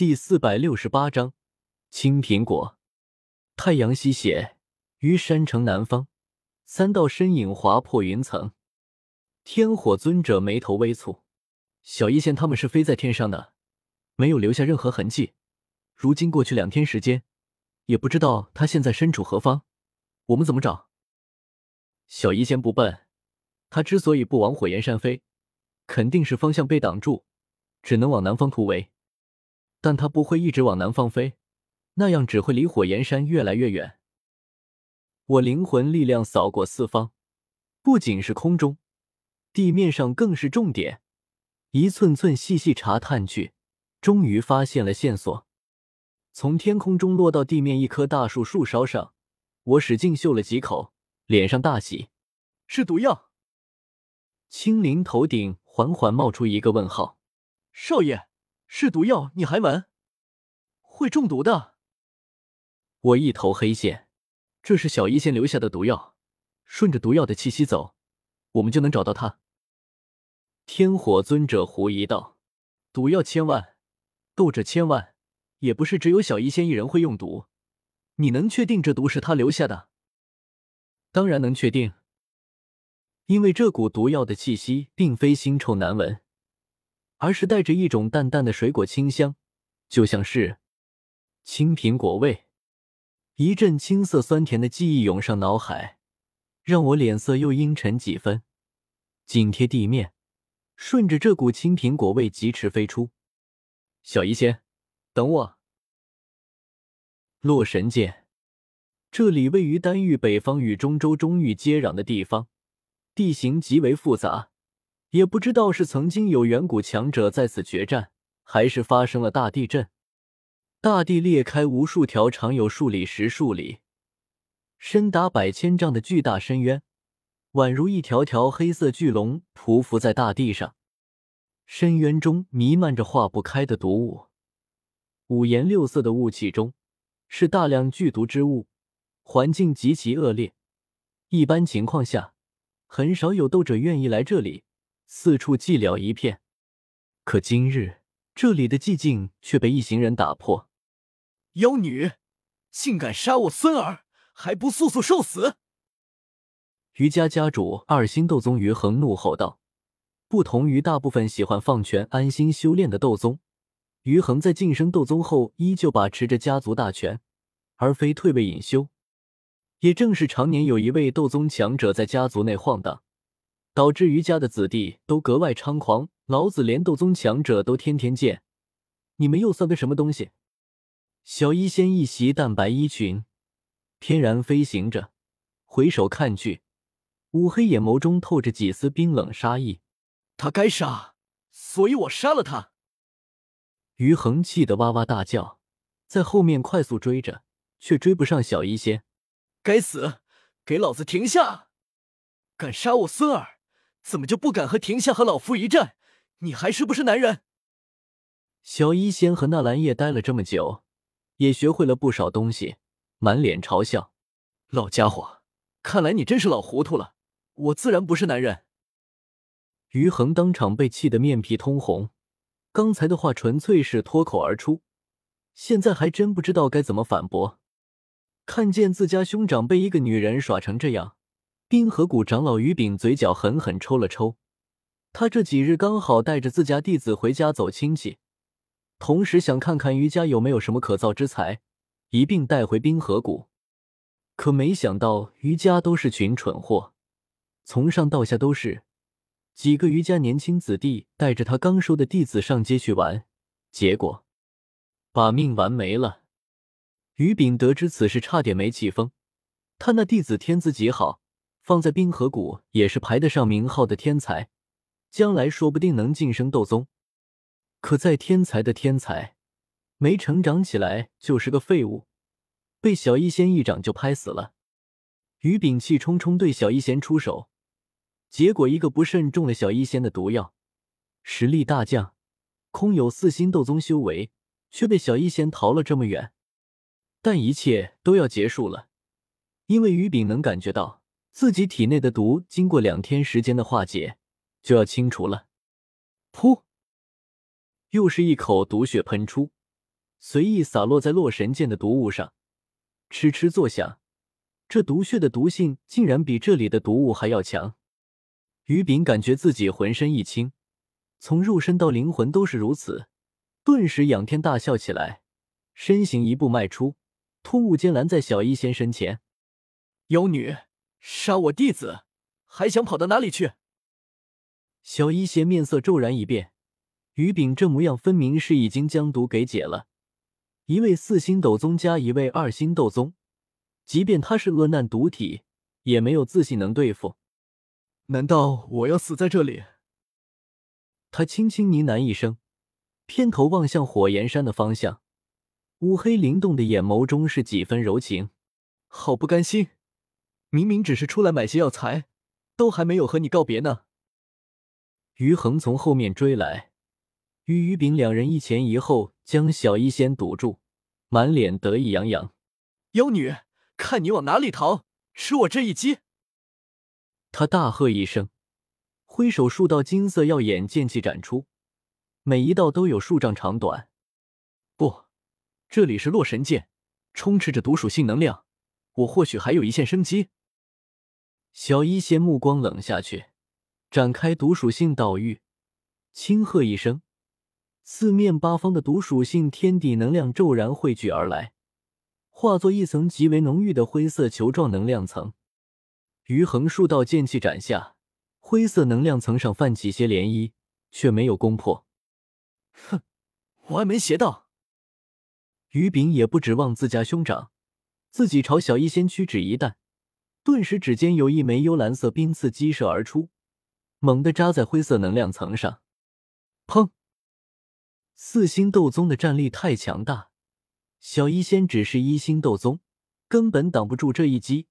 第四百六十八章青苹果。太阳西斜，于山城南方，三道身影划破云层。天火尊者眉头微蹙，小医仙他们是飞在天上的，没有留下任何痕迹。如今过去两天时间，也不知道他现在身处何方，我们怎么找？小医仙不笨，他之所以不往火焰山飞，肯定是方向被挡住，只能往南方突围。但它不会一直往南方飞，那样只会离火焰山越来越远。我灵魂力量扫过四方，不仅是空中，地面上更是重点，一寸寸细细查探去，终于发现了线索。从天空中落到地面一棵大树树梢上，我使劲嗅了几口，脸上大喜，是毒药。青灵头顶缓缓冒出一个问号：“少爷。”是毒药，你还闻？会中毒的。我一头黑线，这是小医仙留下的毒药，顺着毒药的气息走，我们就能找到他。天火尊者狐疑道：“毒药千万，斗者千万，也不是只有小医仙一人会用毒。你能确定这毒是他留下的？”当然能确定，因为这股毒药的气息并非腥臭难闻。而是带着一种淡淡的水果清香，就像是青苹果味。一阵青涩酸甜的记忆涌上脑海，让我脸色又阴沉几分。紧贴地面，顺着这股青苹果味疾驰飞出。小医仙，等我。洛神剑，这里位于丹域北方与中州中域接壤的地方，地形极为复杂。也不知道是曾经有远古强者在此决战，还是发生了大地震，大地裂开无数条长有数里、十数里、深达百千丈的巨大深渊，宛如一条条黑色巨龙匍匐在大地上。深渊中弥漫着化不开的毒雾，五颜六色的雾气中是大量剧毒之物，环境极其恶劣。一般情况下，很少有斗者愿意来这里。四处寂寥一片，可今日这里的寂静却被一行人打破。妖女，竟敢杀我孙儿，还不速速受死！余家家主二星斗宗余恒怒吼道：“不同于大部分喜欢放权、安心修炼的斗宗，余恒在晋升斗宗后依旧把持着家族大权，而非退位隐修。也正是常年有一位斗宗强者在家族内晃荡。”导致余家的子弟都格外猖狂，老子连斗宗强者都天天见，你们又算个什么东西？小医仙一袭淡白衣裙，翩然飞行着，回首看去，乌黑眼眸中透着几丝冰冷杀意。他该杀，所以我杀了他。于恒气得哇哇大叫，在后面快速追着，却追不上小医仙。该死，给老子停下！敢杀我孙儿！怎么就不敢和庭下和老夫一战？你还是不是男人？小医仙和纳兰叶待了这么久，也学会了不少东西，满脸嘲笑。老家伙，看来你真是老糊涂了。我自然不是男人。于恒当场被气得面皮通红，刚才的话纯粹是脱口而出，现在还真不知道该怎么反驳。看见自家兄长被一个女人耍成这样。冰河谷长老于炳嘴角狠狠抽了抽，他这几日刚好带着自家弟子回家走亲戚，同时想看看于家有没有什么可造之材，一并带回冰河谷。可没想到于家都是群蠢货，从上到下都是几个于家年轻子弟带着他刚收的弟子上街去玩，结果把命玩没了。于炳得知此事，差点没气疯。他那弟子天资极好。放在冰河谷也是排得上名号的天才，将来说不定能晋升斗宗。可再天才的天才，没成长起来就是个废物，被小医仙一掌就拍死了。于炳气冲冲对小医仙出手，结果一个不慎中了小医仙的毒药，实力大降，空有四星斗宗修为，却被小医仙逃了这么远。但一切都要结束了，因为于炳能感觉到。自己体内的毒，经过两天时间的化解，就要清除了。噗！又是一口毒血喷出，随意洒落在洛神剑的毒物上，嗤嗤作响。这毒血的毒性竟然比这里的毒物还要强。于炳感觉自己浑身一轻，从肉身到灵魂都是如此，顿时仰天大笑起来，身形一步迈出，突兀间拦在小医仙身前。妖女，杀我弟子，还想跑到哪里去？小医仙面色骤然一变，于炳这模样分明是已经将毒给解了。一位四星斗宗加一位二星斗宗。即便他是恶难毒体，也没有自信能对付。难道我要死在这里？他轻轻呢喃一声，偏头望向火焰山的方向，乌黑灵动的眼眸中是几分柔情。好不甘心，明明只是出来买些药材，都还没有和你告别呢。于恒从后面追来，与于炳两人一前一后将小医仙堵住，满脸得意洋洋。妖女。看你往哪里逃！吃我这一击！他大喝一声，挥手数道金色耀眼剑气斩出，每一道都有数丈长短。不，这里是洛神剑，充斥着毒属性能量，我或许还有一线生机。小医仙目光冷下去，展开毒属性岛域，轻喝一声，四面八方的毒属性天地能量骤然汇聚而来。化作一层极为浓郁的灰色球状能量层，于横数道剑气斩下，灰色能量层上泛起些涟漪，却没有攻破。哼，歪门邪道！于炳也不指望自家兄长，自己朝小医仙屈指一弹，顿时指尖有一枚幽蓝色冰刺激射而出，猛地扎在灰色能量层上。砰！四星斗宗的战力太强大。小医仙只是一星斗宗，根本挡不住这一击。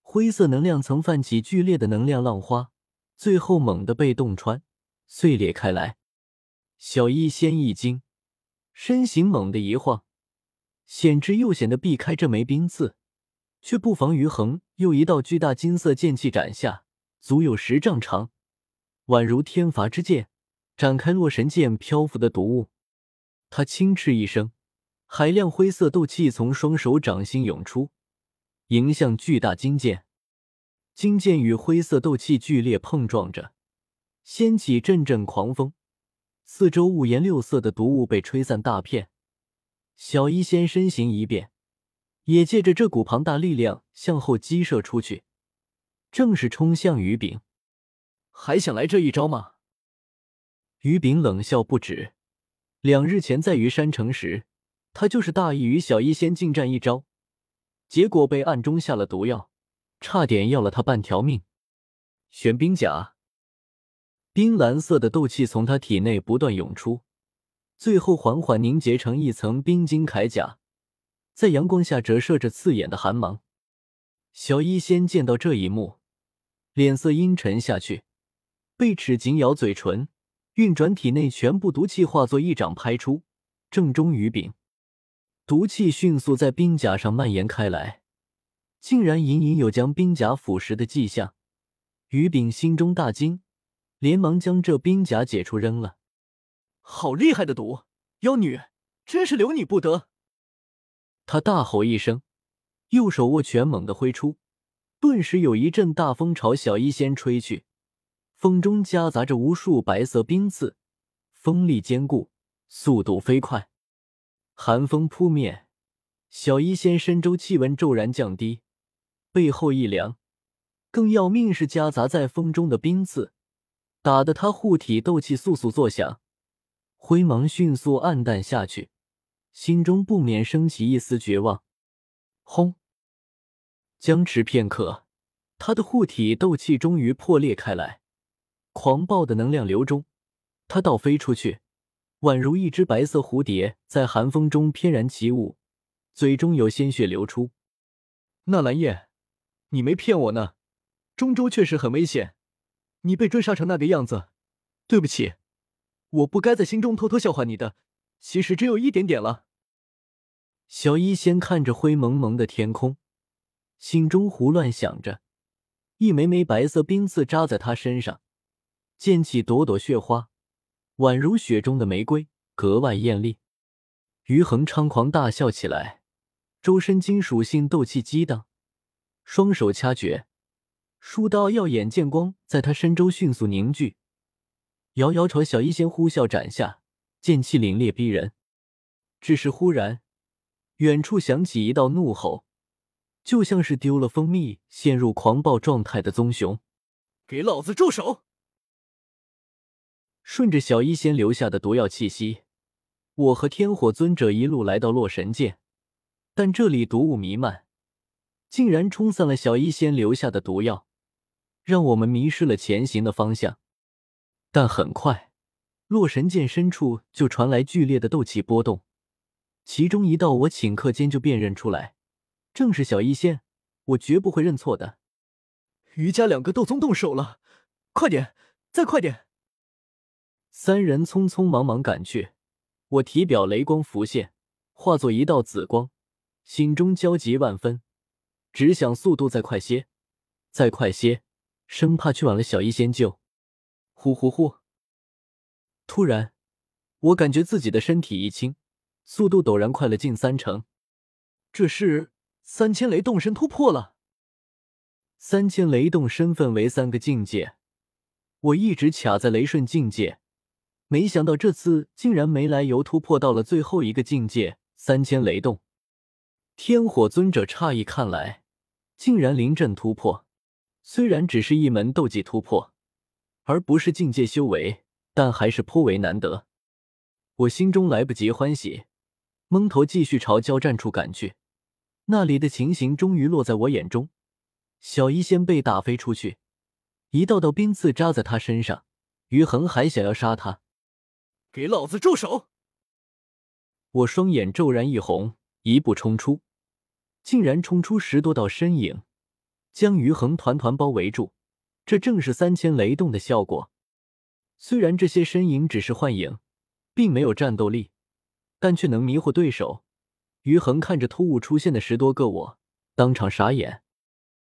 灰色能量层泛起剧烈的能量浪花，最后猛地被洞穿，碎裂开来。小医仙一惊，身形猛地一晃，险之又险的避开这枚冰刺，却不防于恒又一道巨大金色剑气斩下，足有十丈长，宛如天罚之剑，展开洛神剑漂浮的毒雾。他轻斥一声。海量灰色斗气从双手掌心涌出，迎向巨大金剑。金剑与灰色斗气剧烈碰撞着，掀起阵阵狂风，四周五颜六色的毒雾被吹散大片。小医仙身形一变，也借着这股庞大力量向后激射出去，正是冲向于炳。还想来这一招吗？于炳冷笑不止。两日前在于山城时。他就是大意与小医仙近战一招，结果被暗中下了毒药，差点要了他半条命。玄冰甲，冰蓝色的斗气从他体内不断涌出，最后缓缓凝结成一层冰晶铠甲，在阳光下折射着刺眼的寒芒。小医仙见到这一幕，脸色阴沉下去，贝齿紧咬嘴唇，运转体内全部毒气，化作一掌拍出，正中于柄。毒气迅速在冰甲上蔓延开来，竟然隐隐有将冰甲腐蚀的迹象。于炳心中大惊，连忙将这冰甲解除扔了。好厉害的毒！妖女，真是留你不得！他大吼一声，右手握拳猛地挥出，顿时有一阵大风朝小医仙吹去，风中夹杂着无数白色冰刺，锋利坚固，速度飞快。寒风扑面，小医仙身周气温骤然降低，背后一凉。更要命是夹杂在风中的冰刺，打得他护体斗气簌簌作响，灰芒迅速暗淡下去，心中不免升起一丝绝望。轰！僵持片刻，他的护体斗气终于破裂开来，狂暴的能量流中，他倒飞出去。宛如一只白色蝴蝶在寒风中翩然起舞，嘴中有鲜血流出。纳兰叶，你没骗我呢，中州确实很危险，你被追杀成那个样子，对不起，我不该在心中偷偷笑话你的，其实只有一点点了。小医仙看着灰蒙蒙的天空，心中胡乱想着，一枚枚白色冰刺扎在他身上，溅起朵朵血花。宛如雪中的玫瑰，格外艳丽。于恒猖狂大笑起来，周身金属性斗气激荡，双手掐诀，数道耀眼剑光在他身周迅速凝聚，遥遥朝小医仙呼啸斩下，剑气凛冽逼人。只是忽然，远处响起一道怒吼，就像是丢了蜂蜜、陷入狂暴状态的棕熊：“给老子住手！”顺着小医仙留下的毒药气息。我和天火尊者一路来到洛神界，但这里毒雾弥漫，竟然冲散了小医仙留下的毒药，让我们迷失了前行的方向。但很快，洛神剑深处就传来剧烈的斗气波动，其中一道我顷刻间就辨认出来，正是小医仙，我绝不会认错的。余家两个斗宗动手了，快点，再快点！三人匆匆忙忙赶去。我体表雷光浮现，化作一道紫光，心中焦急万分，只想速度再快些，再快些，生怕去晚了小医仙就。呼呼呼！突然，我感觉自己的身体一轻，速度陡然快了近三成。这是三千雷动身突破了。三千雷动身份为三个境界，我一直卡在雷顺境界。没想到这次竟然没来由突破到了最后一个境界三千雷动，天火尊者诧异看来，竟然临阵突破。虽然只是一门斗技突破，而不是境界修为，但还是颇为难得。我心中来不及欢喜，蒙头继续朝交战处赶去。那里的情形终于落在我眼中，小医仙被打飞出去，一道道冰刺扎在他身上，于恒还想要杀他。给老子住手！我双眼骤然一红，一步冲出，竟然冲出十多道身影，将于恒团团包围住。这正是三千雷动的效果。虽然这些身影只是幻影，并没有战斗力，但却能迷惑对手。于恒看着突兀出现的十多个我，当场傻眼。